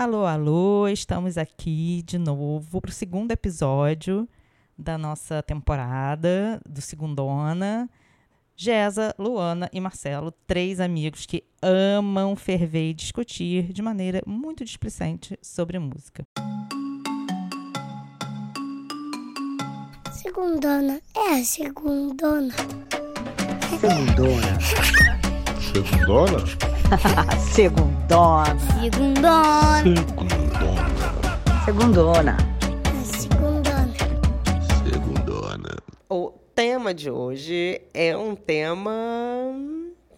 Alô, alô, estamos aqui de novo para o segundo episódio da nossa temporada do Segundona. Gesa, Luana e Marcelo, três amigos que amam ferver e discutir de maneira muito displicente sobre música. Segundona, é a segundona. Segundona. Segundona? Segundona. Segundona. Segundona. Segundona. Segundona. Segundona. O tema de hoje é um tema.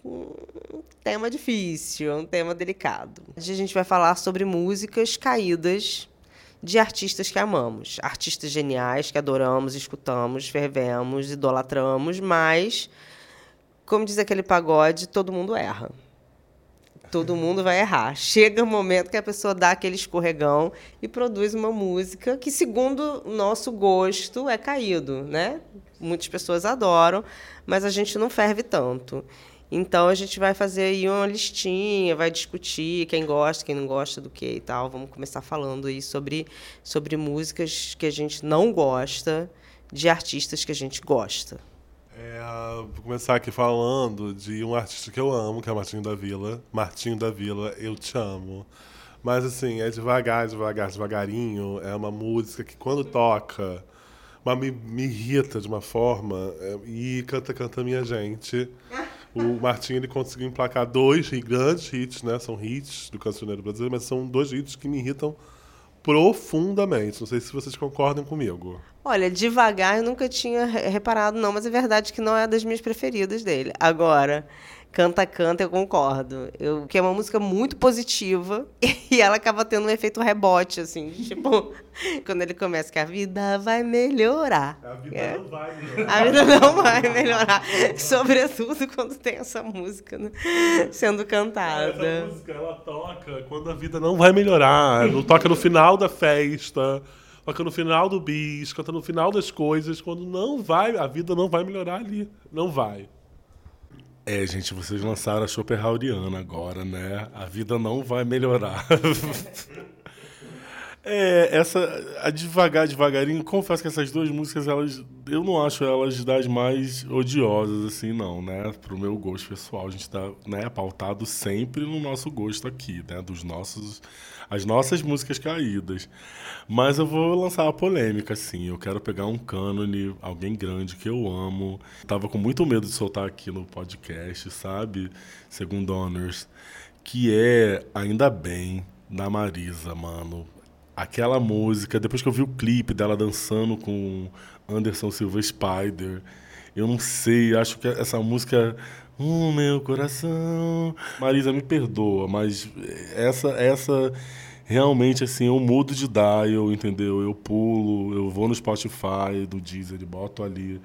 um tema difícil, é um tema delicado. Hoje a gente vai falar sobre músicas caídas de artistas que amamos. Artistas geniais que adoramos, escutamos, fervemos, idolatramos, mas, como diz aquele pagode, todo mundo erra. Todo mundo vai errar. Chega o momento que a pessoa dá aquele escorregão e produz uma música que, segundo o nosso gosto, é caído, né? Muitas pessoas adoram, mas a gente não ferve tanto. Então a gente vai fazer aí uma listinha, vai discutir quem gosta, quem não gosta do que e tal. Vamos começar falando aí sobre, sobre músicas que a gente não gosta, de artistas que a gente gosta. É, vou começar aqui falando de um artista que eu amo, que é Martinho da Vila. Martinho da Vila, eu te amo. Mas assim, é devagar, devagar, devagarinho. É uma música que quando toca, me, me irrita de uma forma. é, e canta, canta minha gente. O Martinho ele conseguiu emplacar dois grandes hits, né? São hits do cancioneiro brasileiro, mas são dois hits que me irritam profundamente. Não sei se vocês concordam comigo. Olha, devagar eu nunca tinha re- reparado, não, mas é verdade que não é das minhas preferidas dele. Agora, Canta Canta, eu concordo. Eu, que é uma música muito positiva e ela acaba tendo um efeito rebote, assim, tipo, quando ele começa que a vida vai melhorar. A vida É. não vai A vida não vai melhorar. Sobretudo quando tem essa música né, sendo Essa cantada. música ela toca quando a vida não vai melhorar. Não toca no final da festa, toca no final do bis, canta no final das coisas, quando não vai, a vida não vai melhorar ali. Não vai. É, gente, vocês lançaram a Schopenhaueriana agora, né? A vida não vai melhorar. É, essa, a devagar, devagarinho, confesso que essas duas músicas, elas, eu não acho elas das mais odiosas, assim, não, né? Pro meu gosto pessoal, a gente tá, né, pautado sempre no nosso gosto aqui, né? Dos nossos, as nossas músicas caídas. Mas eu vou lançar uma polêmica, assim, eu quero pegar um cânone, alguém grande que eu amo. Tava com muito medo de soltar aqui no podcast, sabe? Segundo Honors, que é Ainda Bem, da Marisa, mano. Aquela música, depois que eu vi o clipe dela dançando com Anderson Silva Spider, eu não sei, acho que essa música. O meu coração. Marisa, me perdoa, mas essa, essa realmente assim, eu mudo de dial, entendeu? Eu pulo, eu vou no Spotify, do Deezer, boto ali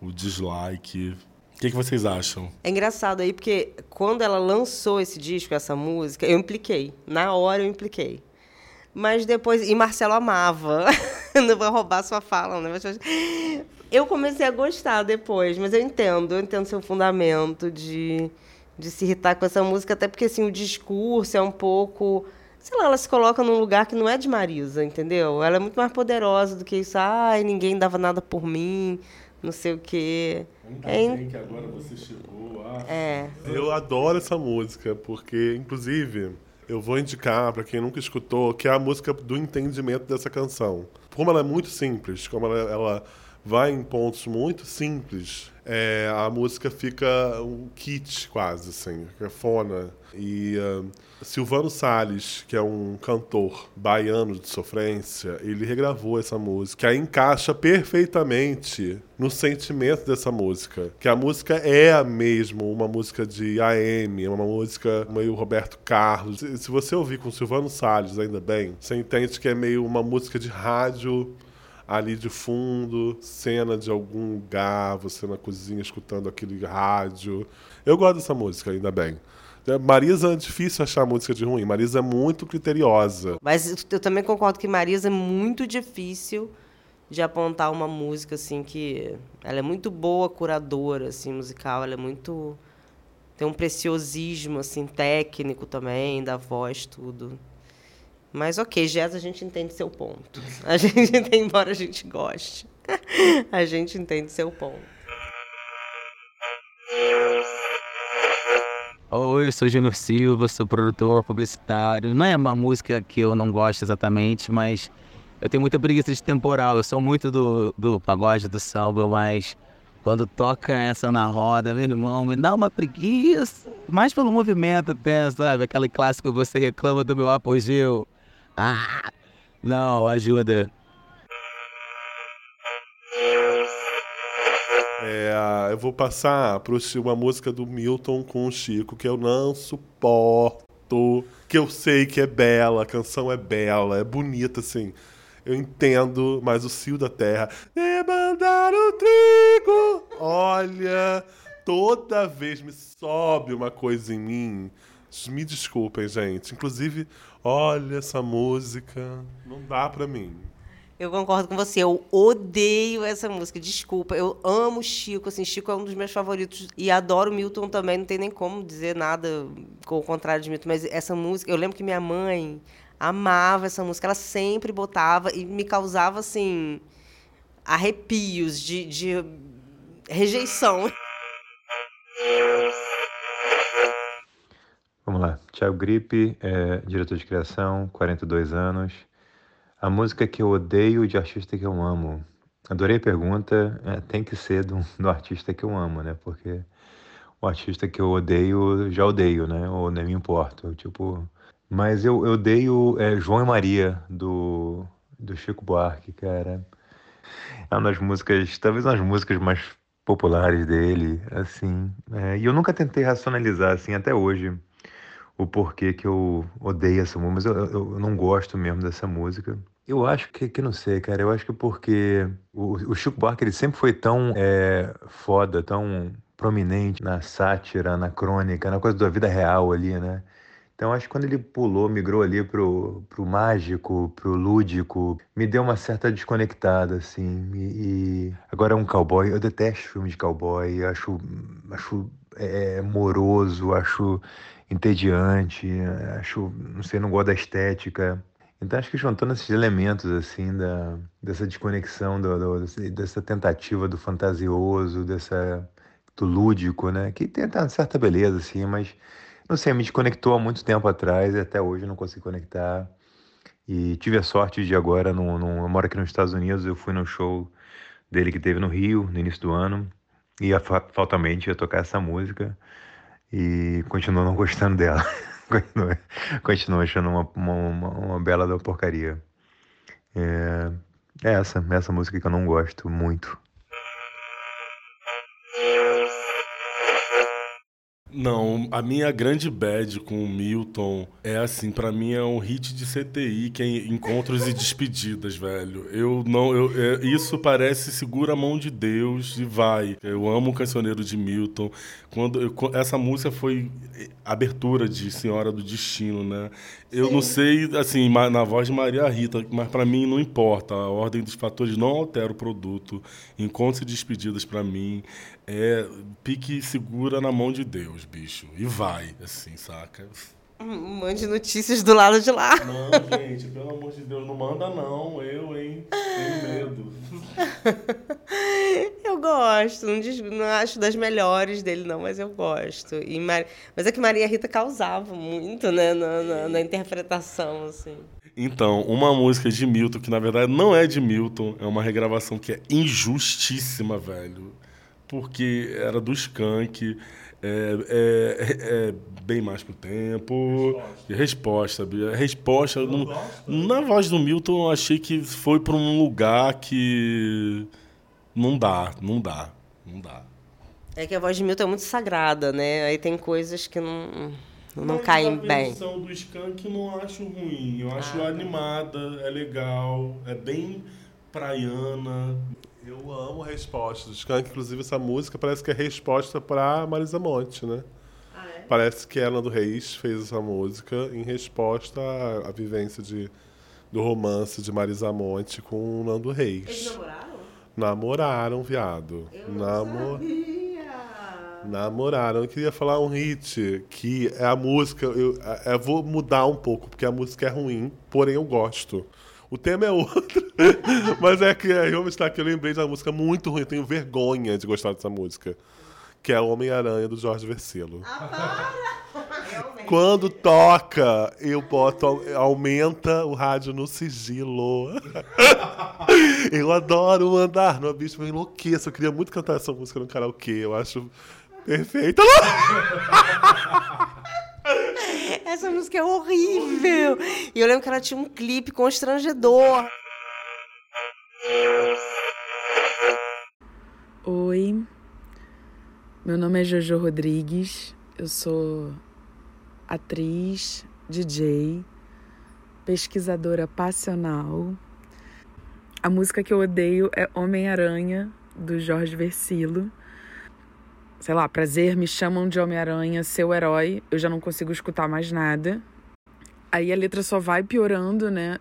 o dislike. O que, que vocês acham? É engraçado aí, porque quando ela lançou esse disco, essa música, eu impliquei. Na hora eu impliquei. Mas depois. E Marcelo amava. Não vou roubar sua fala, né? Mas eu comecei a gostar depois, mas eu entendo, eu entendo seu fundamento de, de se irritar com essa música, até porque assim, o discurso é um pouco. Sei lá, ela se coloca num lugar que não é de Marisa, entendeu? Ela é muito mais poderosa do que isso. Ai, ninguém dava nada por mim, não sei o quê. É, in- que agora você chegou. é. Eu adoro essa música, porque, inclusive, eu vou indicar para quem nunca escutou, que é a música do entendimento dessa canção. Como ela é muito simples, como ela, ela vai em pontos muito simples, é, a música fica um kit quase, assim, fica fona. E ah, Silvano Salles, que é um cantor baiano de sofrência, ele regravou essa música, que encaixa perfeitamente no sentimento dessa música. Que a música é mesmo uma música de AM, é uma música meio Roberto Carlos. Se você ouvir com Silvano Salles, ainda bem, você entende que é meio uma música de rádio ali de fundo, cena de algum lugar, você na cozinha escutando aquele rádio. Eu gosto dessa música, ainda bem. É, Marisa é difícil achar música de ruim. Marisa é muito criteriosa. Mas eu também concordo que Marisa é muito difícil de apontar uma música assim que ela é muito boa curadora assim musical, ela é muito tem um preciosismo assim técnico também da voz tudo. Mas ok, Jazz, a gente entende seu ponto. A gente entende, embora a gente goste. A gente entende seu ponto. Oi, eu sou Júnior Silva, sou produtor publicitário. Não é uma música que eu não gosto exatamente, mas eu tenho muita preguiça de temporal. Eu sou muito do, do pagode, do samba, mas quando toca essa na roda, meu irmão, me dá uma preguiça. Mais pelo movimento até, sabe? Aquele clássico você reclama do meu apogeu. Ah, não, ajuda. É, eu vou passar pro uma música do Milton com o Chico que eu não suporto. Que eu sei que é bela, a canção é bela, é bonita, assim. Eu entendo, mas o cio da terra. Demandar o trigo! Olha, toda vez me sobe uma coisa em mim. Me desculpem, gente. Inclusive, olha essa música. Não dá pra mim. Eu concordo com você. Eu odeio essa música. Desculpa. Eu amo Chico. Assim, Chico é um dos meus favoritos. E adoro Milton também. Não tem nem como dizer nada com o contrário de Milton. Mas essa música... Eu lembro que minha mãe amava essa música. Ela sempre botava e me causava, assim... Arrepios de, de rejeição. Thiago Gripe, é, diretor de criação, 42 anos. A música que eu odeio de artista que eu amo. Adorei a pergunta. É, tem que ser do, do, artista que eu amo, né? Porque o artista que eu odeio, já odeio, né? Ou nem me importo. Tipo. Mas eu, eu odeio é, João e Maria, do, do Chico Buarque, cara. É uma das músicas, talvez uma das músicas mais populares dele, assim. É, e eu nunca tentei racionalizar, assim, até hoje o porquê que eu odeio essa música, mas eu, eu, não gosto mesmo dessa música. Eu acho que, que não sei, cara. Eu acho que porque o, o Chico Buarque ele sempre foi tão é, foda, tão prominente na sátira, na crônica, na coisa da vida real ali, né? Então acho que quando ele pulou, migrou ali pro, pro mágico, pro lúdico, me deu uma certa desconectada, assim. E, e... agora é um cowboy, eu detesto filme de cowboy, acho, acho é, moroso, acho entediante, acho, não sei, não gosto da estética. Então acho que juntando esses elementos assim da dessa desconexão do, do, dessa tentativa do fantasioso, dessa do lúdico, né, que tem uma certa beleza assim, mas não sei, me desconectou há muito tempo atrás e até hoje não consigo conectar. E tive a sorte de agora, no, no, eu moro aqui nos Estados Unidos, eu fui no show dele que teve no Rio, no início do ano, e fatalmente ia tocar essa música e continuo não gostando dela. continuo, achando uma, uma, uma, bela da porcaria. É, é essa, essa música que eu não gosto muito. Não, a minha grande bad com o Milton é assim, para mim é um hit de CTI, que é encontros e despedidas, velho. Eu não, eu, é, isso parece segura a mão de Deus e vai. Eu amo o cancioneiro de Milton. Quando eu, essa música foi abertura de Senhora do Destino, né? Eu Sim. não sei, assim, na voz de Maria Rita, mas para mim não importa. A ordem dos fatores não altera o produto. Encontros e despedidas para mim é pique segura na mão de Deus, bicho. E vai, assim, saca? Mande notícias do lado de lá. Não, gente, pelo amor de Deus, não manda não. Eu, hein? Tenho medo. eu gosto, não, diz, não, acho das melhores dele, não, mas eu gosto. E Mar... Mas é que Maria Rita causava muito, né, na, na, na interpretação, assim. Então, uma música de Milton, que na verdade não é de Milton, é uma regravação que é injustíssima, velho. Porque era do Skank é, é, é, bem mais pro tempo. Resposta. Resposta. resposta no, na voz do Milton, eu achei que foi para um lugar que não dá, não dá, não dá. É que a voz de Milton é muito sagrada, né? Aí tem coisas que não, não Mas caem bem. A versão do Skank não acho ruim. Eu acho ah, animada, é legal, é bem praiana. Eu amo resposta do Skank. Inclusive, essa música parece que é resposta para Marisa Monte, né? Ah, é? Parece que Ana do Reis fez essa música em resposta à, à vivência de, do romance de Marisa Monte com o Nando Reis. Eles namoraram? Namoraram, viado. Eu Namor... sabia. Namoraram. Eu queria falar um hit que é a música. Eu, eu vou mudar um pouco, porque a música é ruim, porém eu gosto. O tema é outro. Mas é que aí vamos estar aqui. Eu lembrei de uma música muito ruim. Eu tenho vergonha de gostar dessa música. Que é Homem-Aranha do Jorge Versilo. Quando toca, eu boto, aumenta o rádio no sigilo. eu adoro andar no abismo, eu enlouqueço. Eu queria muito cantar essa música no karaokê, eu acho perfeita. Essa música é horrível. E eu lembro que ela tinha um clipe constrangedor. Oi, meu nome é Jojo Rodrigues, eu sou atriz, DJ, pesquisadora passional. A música que eu odeio é Homem-Aranha, do Jorge Versilo. Sei lá, prazer, me chamam de Homem-Aranha, seu herói, eu já não consigo escutar mais nada. Aí a letra só vai piorando, né?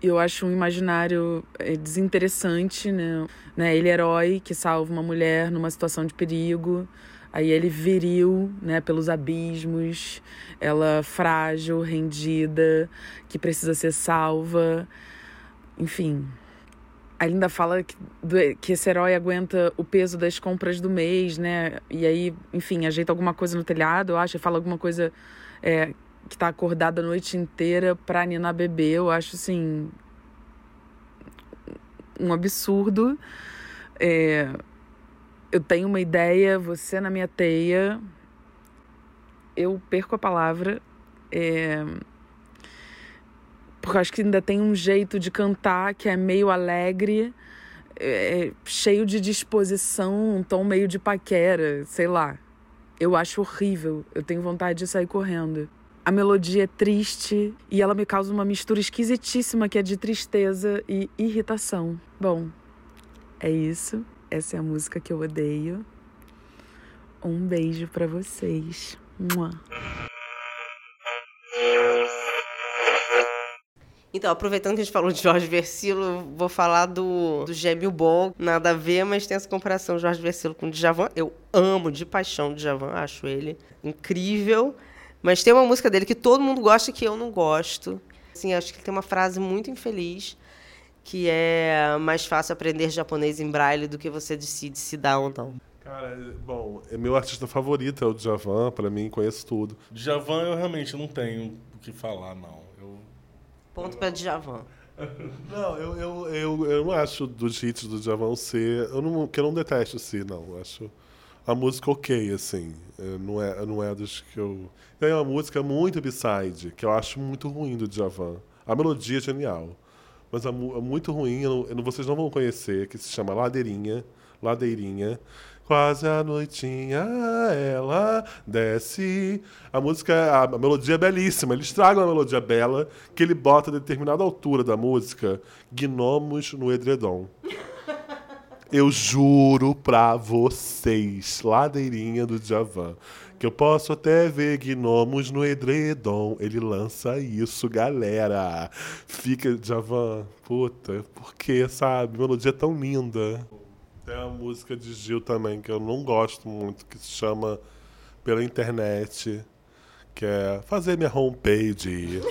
Eu acho um imaginário é, desinteressante, né? né? Ele é herói que salva uma mulher numa situação de perigo. Aí ele viril, né, pelos abismos, ela frágil, rendida, que precisa ser salva. Enfim. Aí ainda fala que, que esse herói aguenta o peso das compras do mês, né? E aí, enfim, ajeita alguma coisa no telhado, eu acho, fala alguma coisa é, que tá acordada a noite inteira pra Nina beber. Eu acho, assim, um absurdo. É, eu tenho uma ideia, você na minha teia, eu perco a palavra. É... Porque eu acho que ainda tem um jeito de cantar que é meio alegre, é... cheio de disposição, um tom meio de paquera, sei lá. Eu acho horrível, eu tenho vontade de sair correndo. A melodia é triste e ela me causa uma mistura esquisitíssima que é de tristeza e irritação. Bom, é isso. Essa é a música que eu odeio. Um beijo para vocês. Mua. Então, aproveitando que a gente falou de Jorge Versilo, vou falar do, do Gêmeo Bom. Nada a ver, mas tem essa comparação Jorge Versilo com o Djavan. Eu amo de paixão o Djavan, acho ele incrível. Mas tem uma música dele que todo mundo gosta e que eu não gosto. Assim, acho que ele tem uma frase muito infeliz que é mais fácil aprender japonês em braille do que você decide se dá ou não. Cara, bom, é meu artista favorito é o Djavan, para mim conheço tudo. Djavan eu realmente não tenho o que falar, não. Ponto para Djavan. Não, eu, eu, eu, eu não acho dos hits do Djavan ser. Eu não, que eu não detesto ser, não. Eu acho a música ok, assim. Não é, não é dos que eu. Tem uma música muito B-side, que eu acho muito ruim do Djavan. A melodia é genial mas é, é muito ruim, vocês não vão conhecer, que se chama Ladeirinha. Ladeirinha. Quase a noitinha ela desce. A música, a, melodia é belíssima. Eles tragam uma melodia bela que ele bota a determinada altura da música gnomos no edredom. Eu juro pra vocês, ladeirinha do Javan que eu posso até ver gnomos no edredom. Ele lança isso, galera. Fica, Javan, puta, por que, sabe? Melodia tão linda. Tem a música de Gil também, que eu não gosto muito, que se chama Pela Internet, que é fazer minha homepage.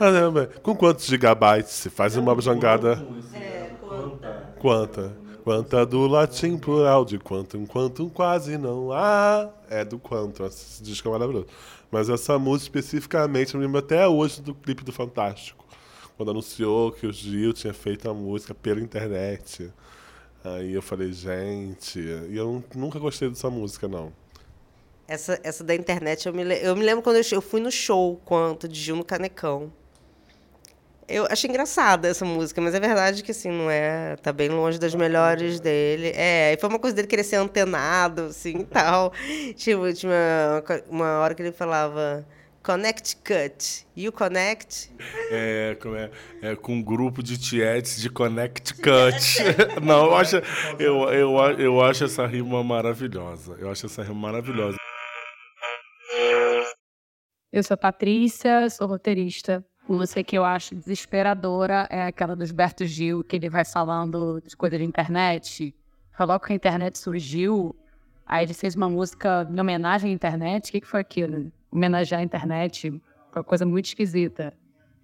Com quantos gigabytes se faz uma jangada? É, quanta? Quanta? Quanta do latim plural de quantum, quantum quase não há. É do quantum, esse disco é maravilhoso. Mas essa música especificamente, eu lembro até hoje do clipe do Fantástico. Quando anunciou que o Gil tinha feito a música pela internet. Aí eu falei, gente, e eu nunca gostei dessa música, não. Essa, essa da internet, eu me, eu me lembro quando eu, eu fui no show quanto de Gil no Canecão. Eu achei engraçada essa música, mas é verdade que, assim, não é... Tá bem longe das melhores dele. É, e foi uma coisa dele querer ser antenado, assim, e tal. Tipo, tinha uma, uma hora que ele falava... Connect Cut. You Connect? É, é, é com um grupo de tietes de Connect Cut. Não, eu acho, eu, eu, eu acho essa rima maravilhosa. Eu acho essa rima maravilhosa. Eu sou Patrícia, sou roteirista música que eu acho desesperadora é aquela do Gilberto Gil, que ele vai falando de coisa de internet. Falou que a internet surgiu, Aí ele fez uma música em homenagem à internet. O que, que foi aquilo? Homenagear a internet. Uma coisa muito esquisita.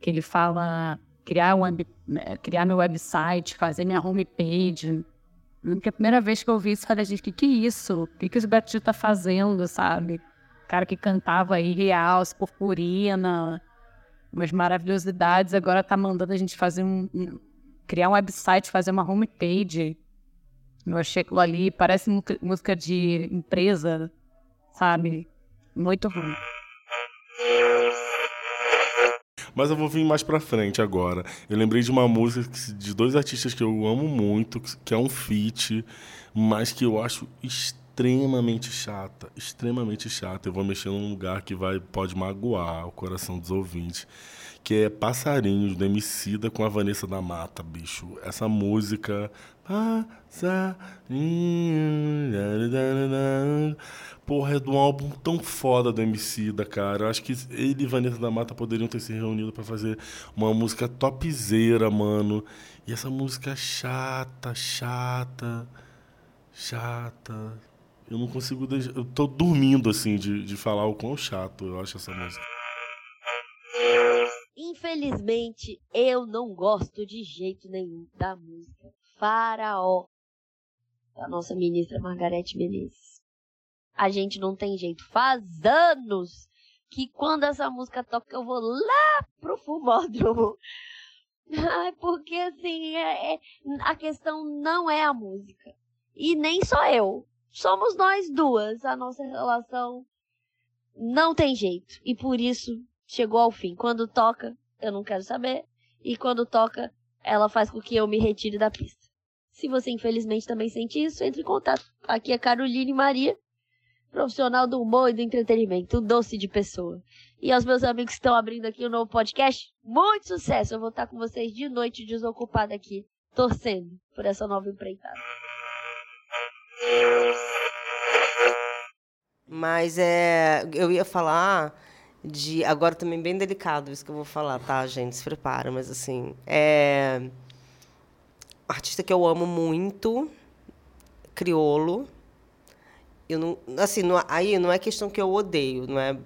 Que ele fala criar, um né, criar meu website, fazer minha homepage. Porque a primeira vez que eu ouvi isso, falei, gente, o que, que é isso? O que, que o Beto tá fazendo, sabe? cara que cantava aí Real, Purpurina, umas maravilhosidades, agora tá mandando a gente fazer um, um criar um website, fazer uma homepage. Eu achei aquilo ali, parece música de empresa, sabe? Muito ruim. Mas eu vou vir mais pra frente agora. Eu lembrei de uma música de dois artistas que eu amo muito, que é um feat, mas que eu acho extremamente chata, extremamente chata. Eu vou mexer num lugar que vai pode magoar o coração dos ouvintes, que é Passarinhos do Emicida com a Vanessa da Mata, bicho. Essa música Passarinho Porra, é de um álbum tão foda do Emicida, cara. Eu acho que ele e Vanessa da Mata poderiam ter se reunido para fazer uma música topzera, mano. E essa música é chata, chata, chata. Eu não consigo. Eu tô dormindo, assim, de, de falar o quão chato eu acho essa música. Infelizmente, eu não gosto de jeito nenhum da música Faraó da nossa ministra Margarete Menezes. A gente não tem jeito. Faz anos que quando essa música toca eu vou lá pro fumódromo. Porque assim, é, é, a questão não é a música. E nem só eu somos nós duas. A nossa relação não tem jeito. E por isso chegou ao fim. Quando toca, eu não quero saber. E quando toca, ela faz com que eu me retire da pista. Se você infelizmente também sente isso, entre em contato. Aqui é Caroline Maria, profissional do humor e do entretenimento, um doce de pessoa. E aos meus amigos que estão abrindo aqui o um novo podcast, muito sucesso! Eu vou estar com vocês de noite desocupada aqui, torcendo por essa nova empreitada. Mas é, eu ia falar de. Agora também bem delicado isso que eu vou falar, tá, gente? Se prepara, mas assim. É. Artista que eu amo muito, criolo. Eu não, assim, não, aí não é questão que eu odeio, não é?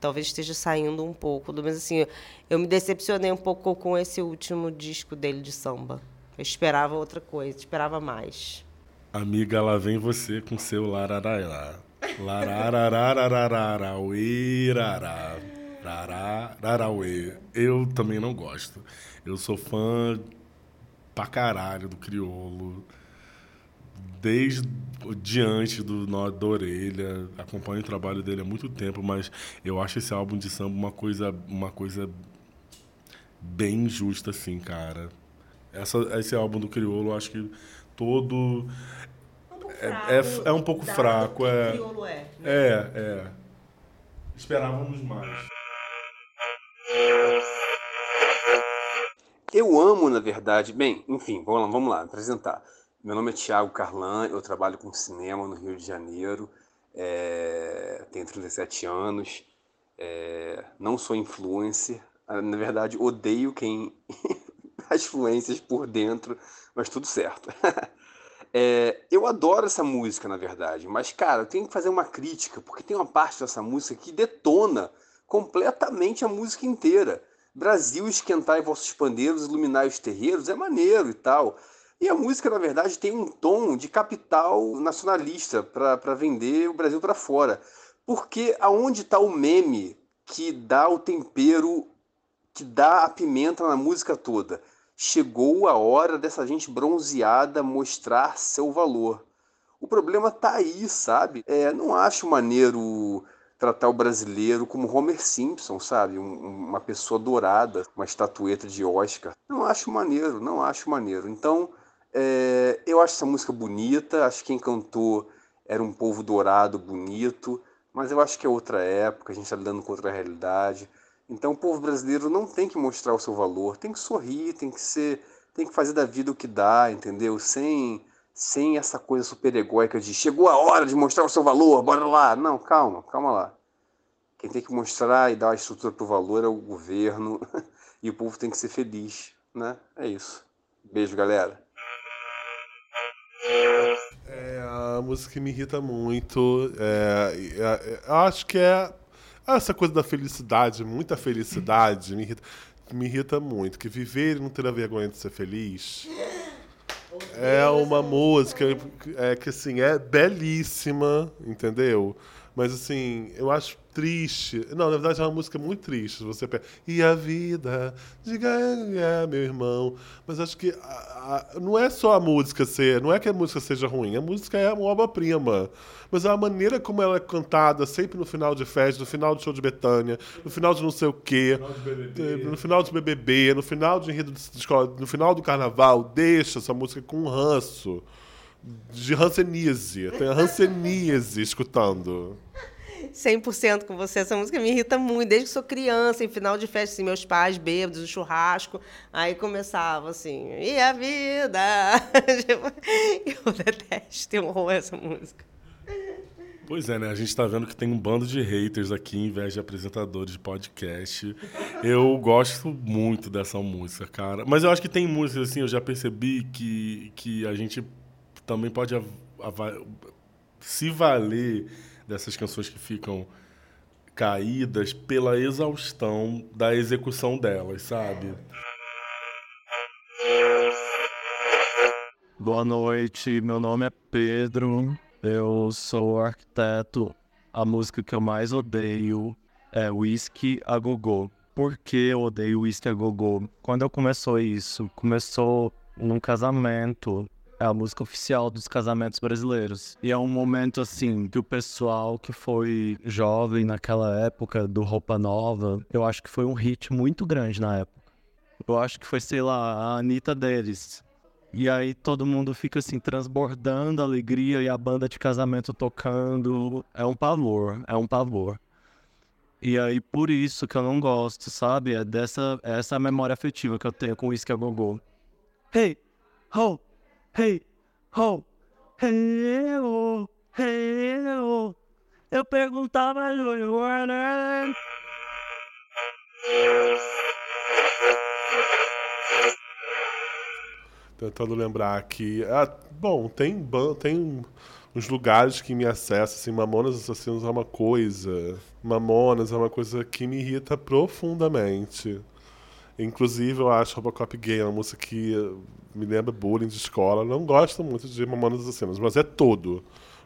Talvez esteja saindo um pouco, mas assim, eu, me decepcionei um pouco com esse último disco dele de samba. Eu esperava outra coisa, esperava mais. Amiga, lá vem você com seu lararará. Larararararauê. Eu também não gosto. Eu sou fã pra caralho do Criolo. Desde diante do Nó da Orelha. Acompanho o trabalho dele há muito tempo, mas eu acho esse álbum de samba uma coisa, uma coisa bem justa, assim, cara. Essa, esse álbum do Criolo, eu acho que todo é, é, é um pouco fraco. É, é. é, é. Esperávamos mais. Eu amo, na verdade. Bem, enfim, vamos lá, vamos lá apresentar. Meu nome é Thiago Carlan, eu trabalho com cinema no Rio de Janeiro, é, tenho 37 anos, é, não sou influencer, na verdade odeio quem as influências por dentro, mas tudo certo. É, eu adoro essa música, na verdade, mas, cara, eu tenho que fazer uma crítica, porque tem uma parte dessa música que detona completamente a música inteira. Brasil, esquentai vossos pandeiros, iluminai os terreiros, é maneiro e tal. E a música, na verdade, tem um tom de capital nacionalista para vender o Brasil para fora. Porque aonde está o meme que dá o tempero, que dá a pimenta na música toda? Chegou a hora dessa gente bronzeada mostrar seu valor. O problema tá aí, sabe? É, não acho maneiro tratar o brasileiro como Homer Simpson, sabe? Um, uma pessoa dourada, uma estatueta de Oscar. Não acho maneiro, não acho maneiro. Então, é, eu acho essa música bonita, acho que quem cantou era um povo dourado, bonito, mas eu acho que é outra época, a gente está lidando com outra realidade. Então o povo brasileiro não tem que mostrar o seu valor, tem que sorrir, tem que ser, tem que fazer da vida o que dá, entendeu? Sem sem essa coisa super egóica de chegou a hora de mostrar o seu valor, bora lá. Não, calma, calma lá. Quem tem que mostrar e dar a estrutura para o valor é o governo e o povo tem que ser feliz, né? É isso. Beijo, galera. É, uma música que me irrita muito. É, é, é, eu acho que é essa coisa da felicidade, muita felicidade, me irrita, me irrita muito. Que viver e não ter a vergonha de ser feliz. É uma música é, que assim é belíssima, entendeu? Mas assim, eu acho triste. Não, na verdade é uma música muito triste. Você pega, e a vida, diga é, meu irmão. Mas acho que a, a, não é só a música ser, não é que a música seja ruim, a música é uma obra-prima. Mas a maneira como ela é cantada, sempre no final de festa, no final do show de Betânia, no final de não sei o quê, no final de BBB, no final de enredo de escola, no final do carnaval, deixa essa música com um ranço de rancenise. Tem a rancenise escutando. 100% com você. Essa música me irrita muito. Desde que sou criança, em final de festa, assim, meus pais bêbados, no churrasco. Aí começava assim, e a vida? Eu detesto, eu horror essa música. Pois é, né? A gente tá vendo que tem um bando de haters aqui, em vez de apresentadores de podcast. Eu gosto muito dessa música, cara. Mas eu acho que tem músicas, assim, eu já percebi que, que a gente também pode se valer dessas canções que ficam caídas pela exaustão da execução delas, sabe? Boa noite, meu nome é Pedro, eu sou arquiteto. A música que eu mais odeio é Whisky a Gogô. Por que eu odeio Whisky a Gogô? Quando eu começou isso, começou num casamento é a música oficial dos casamentos brasileiros. E é um momento assim que o pessoal que foi jovem naquela época do Roupa Nova, eu acho que foi um hit muito grande na época. Eu acho que foi, sei lá, a Anitta deles. E aí todo mundo fica assim, transbordando alegria e a banda de casamento tocando. É um pavor, é um pavor. E aí por isso que eu não gosto, sabe? É dessa é essa memória afetiva que eu tenho com o Whisky a Gogô. Hey, ho, hey, ho, hey, oh, hey, oh. Eu perguntava Juliana. Tentando lembrar aqui. Ah, bom, tem, tem uns lugares que me acessam, assim, Mamonas Assassinos é uma coisa. Mamonas é uma coisa que me irrita profundamente. Inclusive, eu acho Robocop Gay uma música que me lembra bullying de escola. Não gosto muito de Mamonas Assassinas, mas é todo.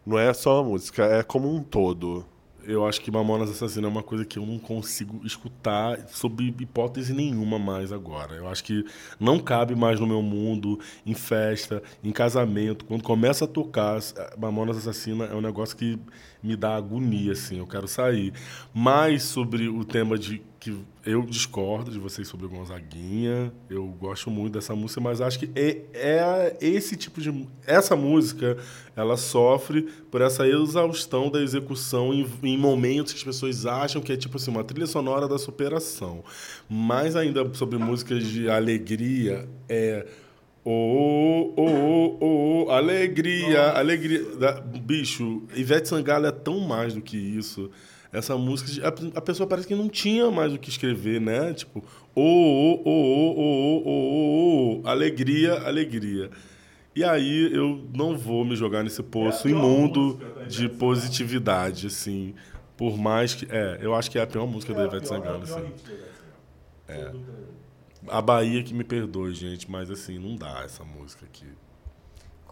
Não é só uma música, é como um todo. Eu acho que Mamonas Assassinas é uma coisa que eu não consigo escutar sob hipótese nenhuma mais agora. Eu acho que não cabe mais no meu mundo, em festa, em casamento. Quando começa a tocar Mamonas Assassina é um negócio que me dá agonia, assim. Eu quero sair. Mas sobre o tema de que eu discordo de vocês sobre Gonzaguinha. Eu gosto muito dessa música, mas acho que é, é esse tipo de. Essa música ela sofre por essa exaustão da execução em, em, momentos que as pessoas acham que é tipo assim, uma trilha sonora da superação. Mais ainda sobre músicas de alegria, é. Oh, oh, oh, oh, alegria, Nossa. alegria. Bicho, Ivete Sangalo é tão mais do que isso essa música, a, a, pessoa parece que não tinha mais o que escrever, né? Tipo, ô, ô, ô, ô, ô, ô, ô, alegria, alegria. E aí eu não vou me jogar nesse poço é imundo de positividade, assim. Por mais que. É, eu acho que é a pior música é da Ivete Sangalo, assim. É. A Bahia que me perdoe, gente, mas assim, não dá essa música aqui.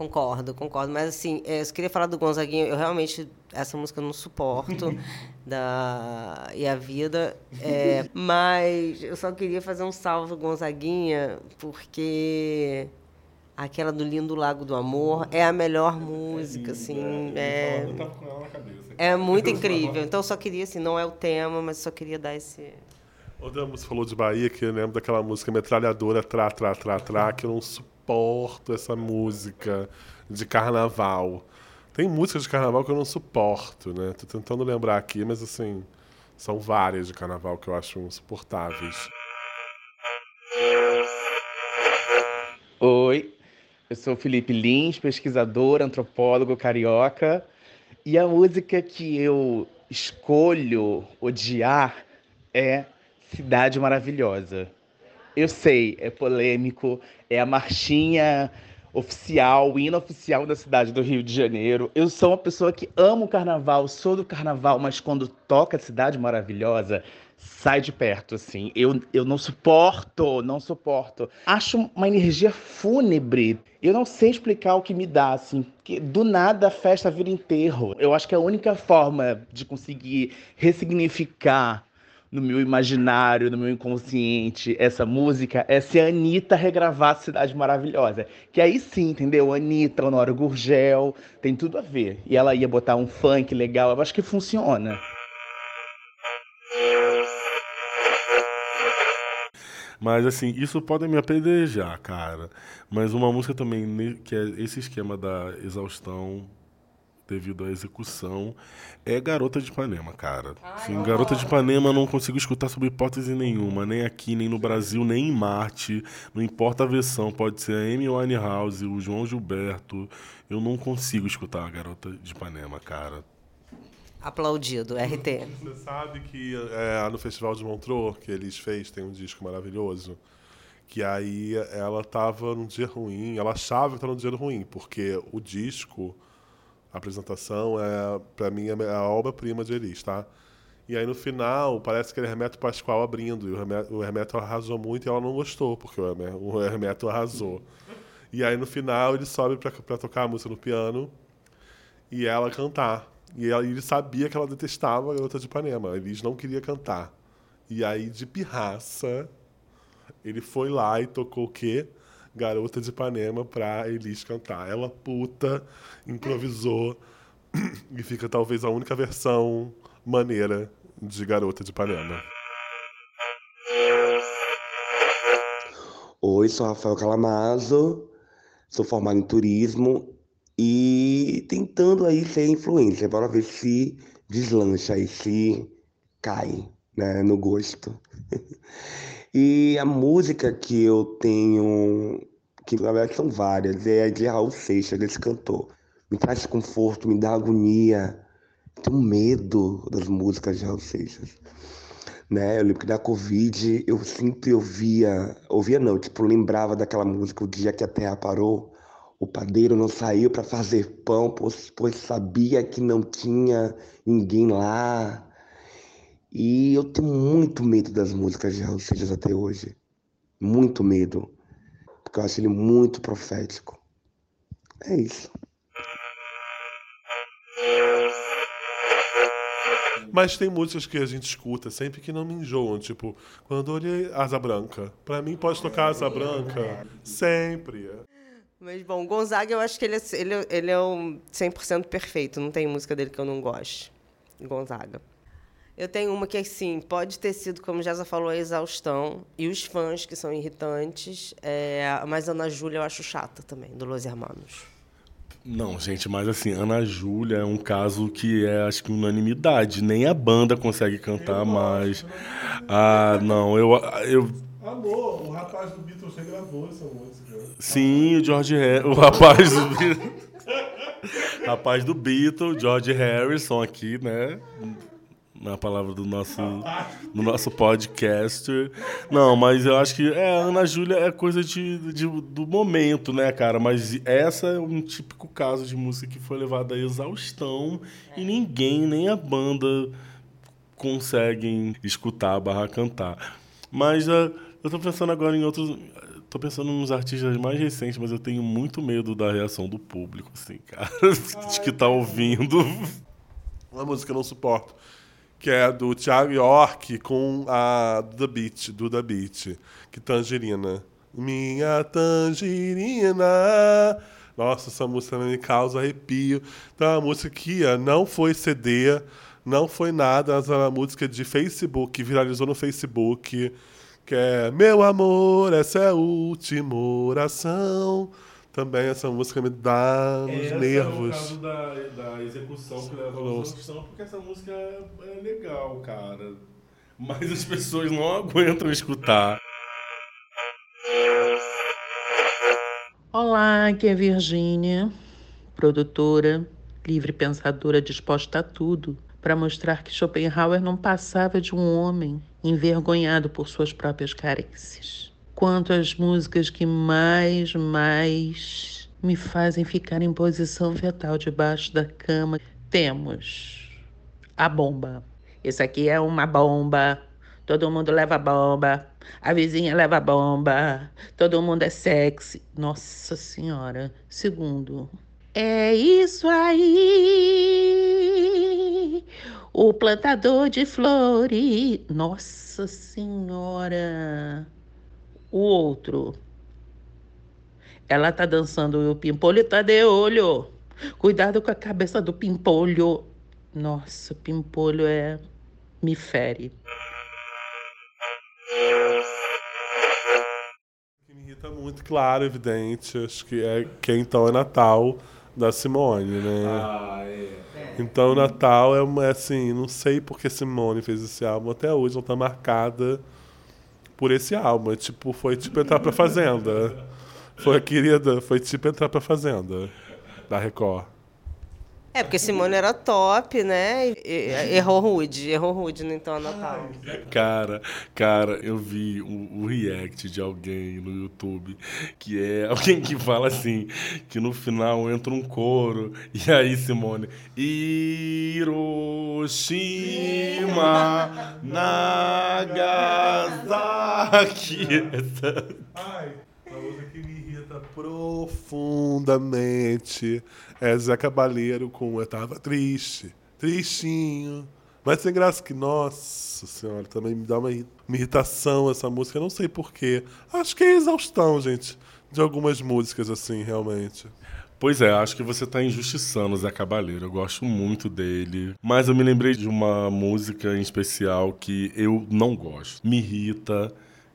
Concordo, concordo. Mas assim, é, eu queria falar do Gonzaguinha. Eu realmente, essa música eu não suporto. da E a Vida. É, mas eu só queria fazer um salve Gonzaguinha, porque aquela do Lindo Lago do Amor é a melhor música, é assim. É, é muito incrível. Então eu só queria, assim, não é o tema, mas só queria dar esse. O Damos falou de Bahia, que eu lembro daquela música metralhadora, trá, trá, trá, trá, que eu não suporto suporto essa música de carnaval. Tem músicas de carnaval que eu não suporto, né? Tô tentando lembrar aqui, mas assim, são várias de carnaval que eu acho insuportáveis. Oi, eu sou Felipe Lins, pesquisador, antropólogo carioca, e a música que eu escolho odiar é Cidade Maravilhosa. Eu sei, é polêmico, é a marchinha oficial, hino oficial da cidade do Rio de Janeiro. Eu sou uma pessoa que ama o carnaval, sou do carnaval, mas quando toca Cidade Maravilhosa, sai de perto, assim. Eu, eu não suporto, não suporto. Acho uma energia fúnebre. Eu não sei explicar o que me dá, assim. Que do nada a festa vira enterro. Eu acho que a única forma de conseguir ressignificar no meu imaginário, no meu inconsciente, essa música é se a Anitta regravar Cidade Maravilhosa. Que aí sim, entendeu? Anitta, Honório Gurgel, tem tudo a ver. E ela ia botar um funk legal, eu acho que funciona. Mas assim, isso pode me apedrejar, cara. Mas uma música também, que é esse esquema da exaustão devido à execução, é Garota de Ipanema, cara. Assim, Garota de Ipanema eu não consigo escutar sob hipótese nenhuma, nem aqui, nem no Brasil, nem em Marte. Não importa a versão, pode ser a Amy Winehouse, o João Gilberto. Eu não consigo escutar a Garota de Ipanema, cara. Aplaudido, RT. Você sabe que é, no Festival de Montreux, que eles fez, tem um disco maravilhoso, que aí ela tava num dia ruim, ela achava que estava num dia ruim, porque o disco, a apresentação, é para mim é a obra-prima de Elis, tá? E aí no final, parece que ele é Hermeto Pascoal abrindo, e o Hermeto, o arrasou muito e ela não gostou, porque o Hermeto, o arrasou. E aí no final ele sobe para tocar a música no piano e ela cantar. E ela- ele sabia que ela detestava a garota de Ipanema. Eles não queria cantar. E aí, de pirraça, ele foi lá e tocou o quê? Garota de Ipanema pra Elis cantar. Ela, puta, improvisou. e fica talvez a única versão maneira de Garota de Ipanema. Oi, sou Rafael Calamazo, sou formado em turismo e tentando aí ser influencer, bora ver se deslancha aí, se cai né, no gosto. E a música que eu tenho, que na verdade são várias, é a de Raul Seixas, desse cantor. Me traz conforto, me dá agonia, tenho medo das músicas de Raul Seixas né? Eu lembro que da Covid eu sempre ouvia, ouvia não, tipo, lembrava daquela música O Dia que a Terra Parou, o padeiro não saiu para fazer pão, pois, pois sabia que não tinha ninguém lá. E eu tenho muito medo das músicas de Raul Seixas até hoje. Muito medo. Porque eu acho ele muito profético. É isso. Mas tem músicas que a gente escuta sempre que não me enjoam. Tipo, quando eu olhei Asa Branca. Pra mim, pode tocar Asa Branca sempre. Mas, bom, Gonzaga, eu acho que ele é, ele, ele é um 100% perfeito. Não tem música dele que eu não goste. Gonzaga. Eu tenho uma que, assim, pode ter sido, como Jasa falou, a exaustão. E os fãs, que são irritantes. É, mas Ana Júlia eu acho chata também, do Los Hermanos. Não, gente, mas assim, Ana Júlia é um caso que é, acho que, unanimidade. Nem a banda consegue cantar mais. Ah, não, eu. eu Amor, o rapaz do Beatles regravou essa música. sim, o George Harrison. O rapaz do Beatles. rapaz do Beatles, George Harrison aqui, né? Na palavra do nosso, do nosso podcaster. Não, mas eu acho que é, a Ana Júlia é coisa de, de- do momento, né, cara? Mas essa é um típico caso de música que foi levada à exaustão e ninguém, nem a banda, conseguem escutar barra cantar. Mas ah, eu tô pensando agora em outros. Tô pensando nos artistas mais recentes, mas eu tenho muito medo da reação do público, assim, cara. De que tá ouvindo. Uma música que eu não suporto. Que é do Thiago York com a The Beat, do The Beat. Que Tangerina. Minha tangerina. Nossa, essa música me causa arrepio. Então, é uma música que ah, não foi CD, não foi nada, mas é uma música de Facebook, viralizou no Facebook. Que é Meu amor, essa é a última oração. Também essa música me dá nos Esse nervos. É o caso da, da execução que leva à exaustão, porque essa música é, é legal, cara. Mas as pessoas não aguentam escutar. Olá, aqui é Virgínia, produtora, livre pensadora disposta a tudo para mostrar que Schopenhauer não passava de um homem envergonhado por suas próprias carências. Quanto às músicas que mais, mais me fazem ficar em posição fetal debaixo da cama. Temos a bomba. Esse aqui é uma bomba. Todo mundo leva bomba. A vizinha leva bomba. Todo mundo é sexy. Nossa Senhora. Segundo. É isso aí. O plantador de flores. Nossa Senhora. O outro. Ela tá dançando e o pimpolho tá de olho. Cuidado com a cabeça do pimpolho. Nossa, o pimpolho é. me fere. que me irrita muito, claro, evidente. Acho que é que então é Natal da Simone, né? Ah, é. Então Natal é uma- é assim, não sei porque Simone fez esse álbum até hoje, não tá marcada por esse álbum. É Tipo, foi tipo entrar pra fazenda. Foi querida, foi tipo entrar pra fazenda da Record. É, porque Simone era top, né? E- e- errou rude, errou rude no Então Natal. Cara, cara, eu vi o, o react de alguém no YouTube que é alguém que fala assim, que no final entra um coro e aí Simone, Hiroshima, Nagasaki. Essa- Ai, irrita profundamente é Zé Cabaleiro com Eu Tava Triste, Tristinho. Mas sem graça que, nossa senhora, também me dá uma, irri- uma irritação essa música, eu não sei porquê. Acho que é exaustão, gente, de algumas músicas assim, realmente. Pois é, acho que você tá injustiçando o Zé Cabaleiro. Eu gosto muito dele. Mas eu me lembrei de uma música em especial que eu não gosto. Me irrita.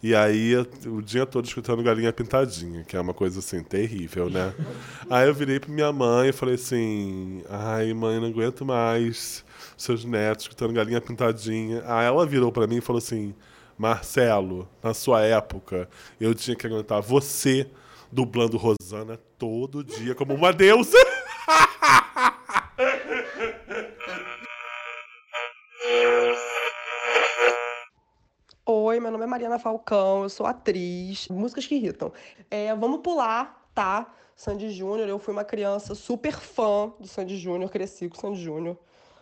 E aí, o dia todo escutando Galinha Pintadinha, que é uma coisa assim, terrível, né? aí eu virei pra minha mãe e falei assim: ai, mãe, não aguento mais seus netos escutando Galinha Pintadinha. Aí ela virou pra mim e falou assim: Marcelo, na sua época, eu tinha que aguentar você dublando Rosana todo dia como uma deusa. Oi, meu nome é Mariana Falcão, eu sou atriz. Músicas que irritam. É, vamos pular, tá? Sandy Júnior, eu fui uma criança super fã do Sandy Júnior, cresci com o Sandy Júnior,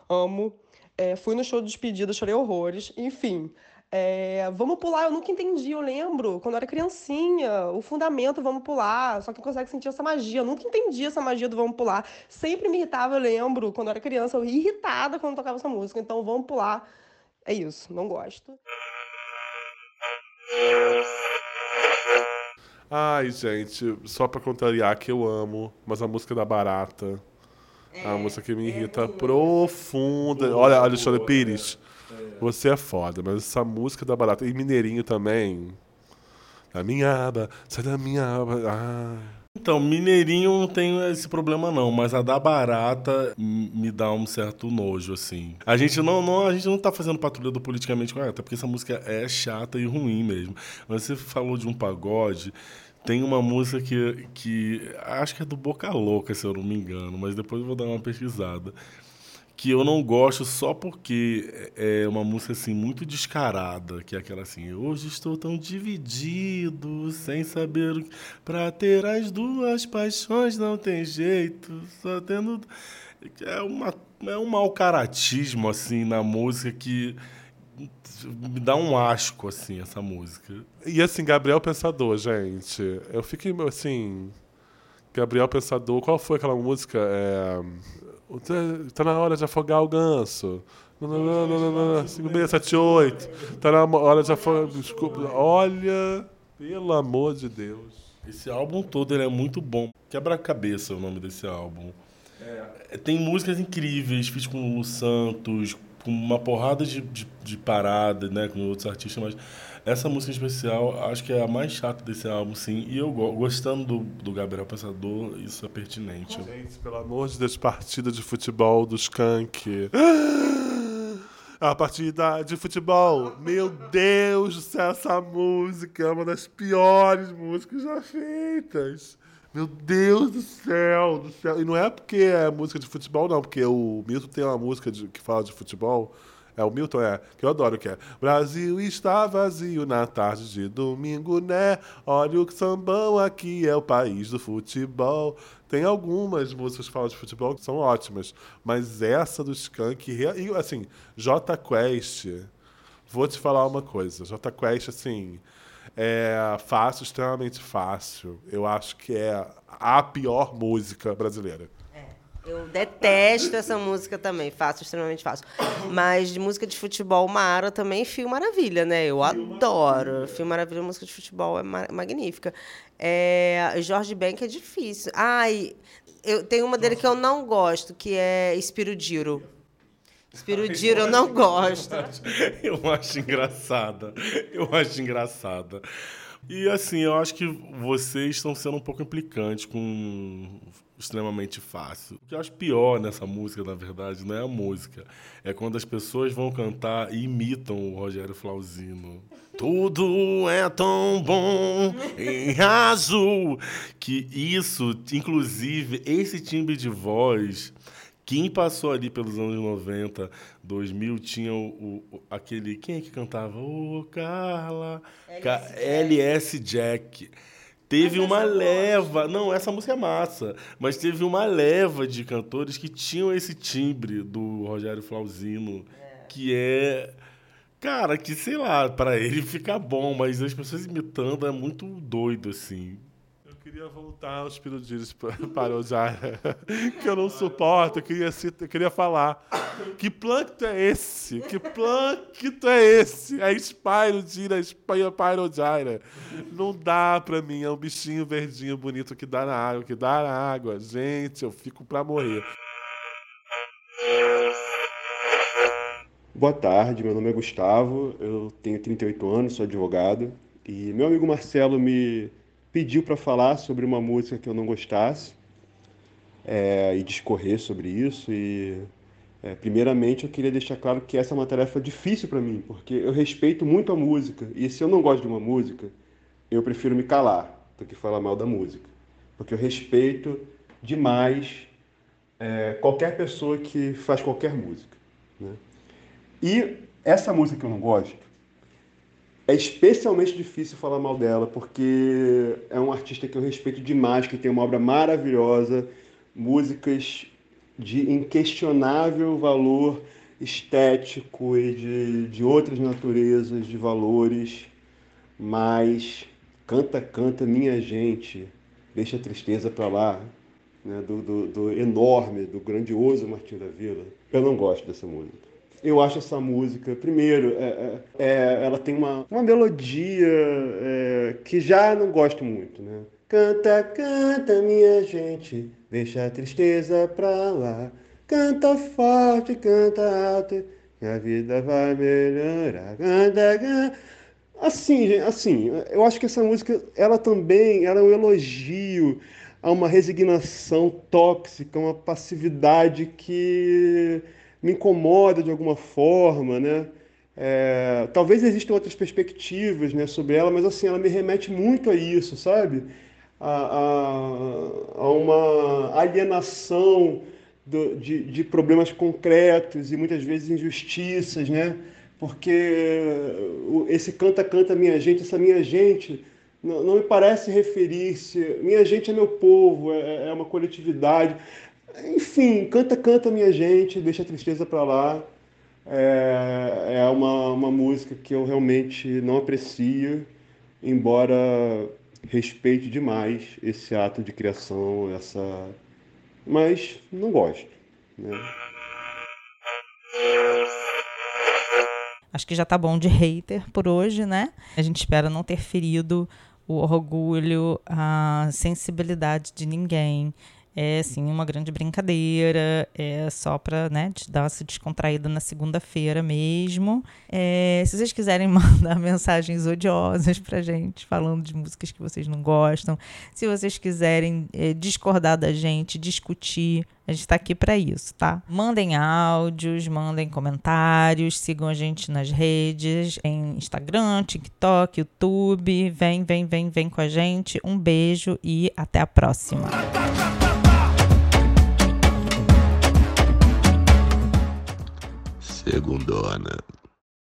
amo. É, fui no show de despedida, chorei horrores. Enfim, é, vamos pular, eu nunca entendi, eu lembro, quando eu era criancinha, o fundamento vamos pular, só que consegue sentir essa magia. Eu nunca entendi essa magia do vamos pular. Sempre me irritava, eu lembro, quando eu era criança, eu irritada quando tocava essa música. Então vamos pular. É isso, não gosto. Ai, gente, só pra contrariar que eu amo, mas a música da Barata. É uma música que me irrita profunda. Olha, Alexandre Pires, você é foda, mas essa música da Barata. E Mineirinho também. Da minha aba, sai da minha aba. Ai. Então, Mineirinho não tem esse problema não, mas a da barata me dá um certo nojo, assim. A gente não, não, a gente não tá fazendo patrulha do politicamente correto, porque essa música é chata e ruim mesmo. Mas você falou de um pagode, tem uma música que, que acho que é do Boca Louca, se eu não me engano, mas depois eu vou dar uma pesquisada. Que eu não gosto só porque é uma música assim muito descarada, que é aquela assim, hoje estou tão dividido, sem saber que. Pra ter as duas paixões não tem jeito, só tendo. É, uma, é um mau caratismo, assim, na música que me dá um asco, assim, essa música. E assim, Gabriel Pensador, gente. Eu fiquei assim. Gabriel Pensador, qual foi aquela música? É, tá- na hora de afogar o ganso. 5678. Tá na hora de afogar. Desculpa. Olha, pelo amor de Deus. Esse álbum todo ele é muito bom. Quebra-cabeça é o nome desse álbum. É, Tem músicas incríveis, fiz com o Lu Santos, com uma porrada de, de, de parada, né, com outros artistas, mas essa música especial acho que é a mais chata desse álbum, sim. E eu go- gostando do, do Gabriel Pensador, isso é pertinente. Gente, pelo amor de Deus, partida de futebol do Skank. A partida de futebol. Meu Deus do céu, essa música é uma das piores músicas já feitas. Meu Deus do céu, do céu. E não é porque é música de futebol, não, porque o Milton tem uma música de- que fala de futebol. É o Milton, é, que eu adoro, que é Brasil está vazio na tarde de domingo, né? Olha o sambão aqui, é o país do futebol. Tem algumas músicas que falam de futebol que são ótimas, mas essa do Skank, e assim, J Quest, vou te falar uma coisa, J Quest, assim, é fácil, extremamente fácil. Eu acho que é a pior música brasileira. Eu detesto essa música também, fácil, extremamente fácil. Mas de música de futebol, Mara também, Fio Maravilha, né? Eu adoro. Fio Maravilha, música de futebol é ma- magnífica. É, Jorge Ben que é difícil. Ai, eu tenho uma dele que eu não gosto, que é Espirudiro. Espirudiro eu não gosto. Eu acho engraçada. Eu acho engraçada. E assim, eu acho que vocês estão sendo um pouco implicantes com extremamente fácil. O que eu acho pior nessa música, na verdade, não é a música. É quando as pessoas vão cantar e imitam o Rogério Flauzino. Tudo é tão bom em azul que isso, inclusive, esse timbre de voz quem passou ali pelos anos 90, 2000, tinha o, o- aquele. Quem é que cantava? Ô, Carla. Ca- LS Jack. Teve uma leva. Não, essa música é massa. Mas teve uma leva de cantores que tinham esse timbre do Rogério Flauzino, que é. Cara, que sei lá, pra ele fica bom, mas as pessoas imitando é muito doido, assim. Queria voltar aos Pirudires para o que eu não suporto, eu queria, eu queria falar. Que plâncton é esse? Que plâncton é esse? É Spirudira, Spyrogyra. Não dá pra mim, é um bichinho verdinho bonito que dá na água, que dá na água. Gente, eu fico pra morrer. Boa tarde, meu nome é Gustavo, eu tenho 38 anos, sou advogado e meu amigo Marcelo me pediu para falar sobre uma música que eu não gostasse é, e discorrer sobre isso. E é, primeiramente eu queria deixar claro que essa é uma tarefa difícil para mim, porque eu respeito muito a música e se eu não gosto de uma música, eu prefiro me calar do que falar mal da música, porque eu respeito demais é, qualquer pessoa que faz qualquer música. Né? E essa música que eu não gosto, é especialmente difícil falar mal dela, porque é um artista que eu respeito demais, que tem uma obra maravilhosa, músicas de inquestionável valor estético e de, de outras naturezas, de valores, mas canta, canta, minha gente, deixa a tristeza pra lá, né, do, do, do enorme, do grandioso Martinho da Vila. Eu não gosto dessa música. Eu acho essa música, primeiro, é, é- é- ela tem uma, uma melodia é, que já não gosto muito, né? Canta, canta, minha gente, deixa a tristeza pra lá. Canta forte, canta alto, que a vida vai melhorar. Canta, canta. Assim, assim, eu acho que essa música, ela também, ela é um elogio a uma resignação tóxica, uma passividade que me incomoda de alguma forma, né? É, talvez existam outras perspectivas, né, sobre ela, mas assim, ela me remete muito a isso, sabe? A, a, a uma alienação do- de, de problemas concretos e muitas vezes injustiças, né? Porque esse canta, canta minha gente, essa minha gente não, não me parece referir-se. Minha gente é meu povo, é, é uma coletividade. Enfim, canta, canta minha gente, deixa a tristeza pra lá. É, é uma, uma música que eu realmente não aprecio, embora respeite demais esse ato de criação, essa. Mas não gosto. Né? Acho que já tá bom de hater por hoje, né? A gente espera não ter ferido o orgulho, a sensibilidade de ninguém. É, sim, uma grande brincadeira. É só pra, né, te dar essa descontraída na segunda-feira mesmo. É, se vocês quiserem mandar mensagens odiosas pra gente, falando de músicas que vocês não gostam, se vocês quiserem é, discordar da gente, discutir, a gente tá aqui para isso, tá? Mandem áudios, mandem comentários, sigam a gente nas redes, em Instagram, TikTok, YouTube. Vem, vem, vem, vem com a gente. Um beijo e até a próxima. Segundona.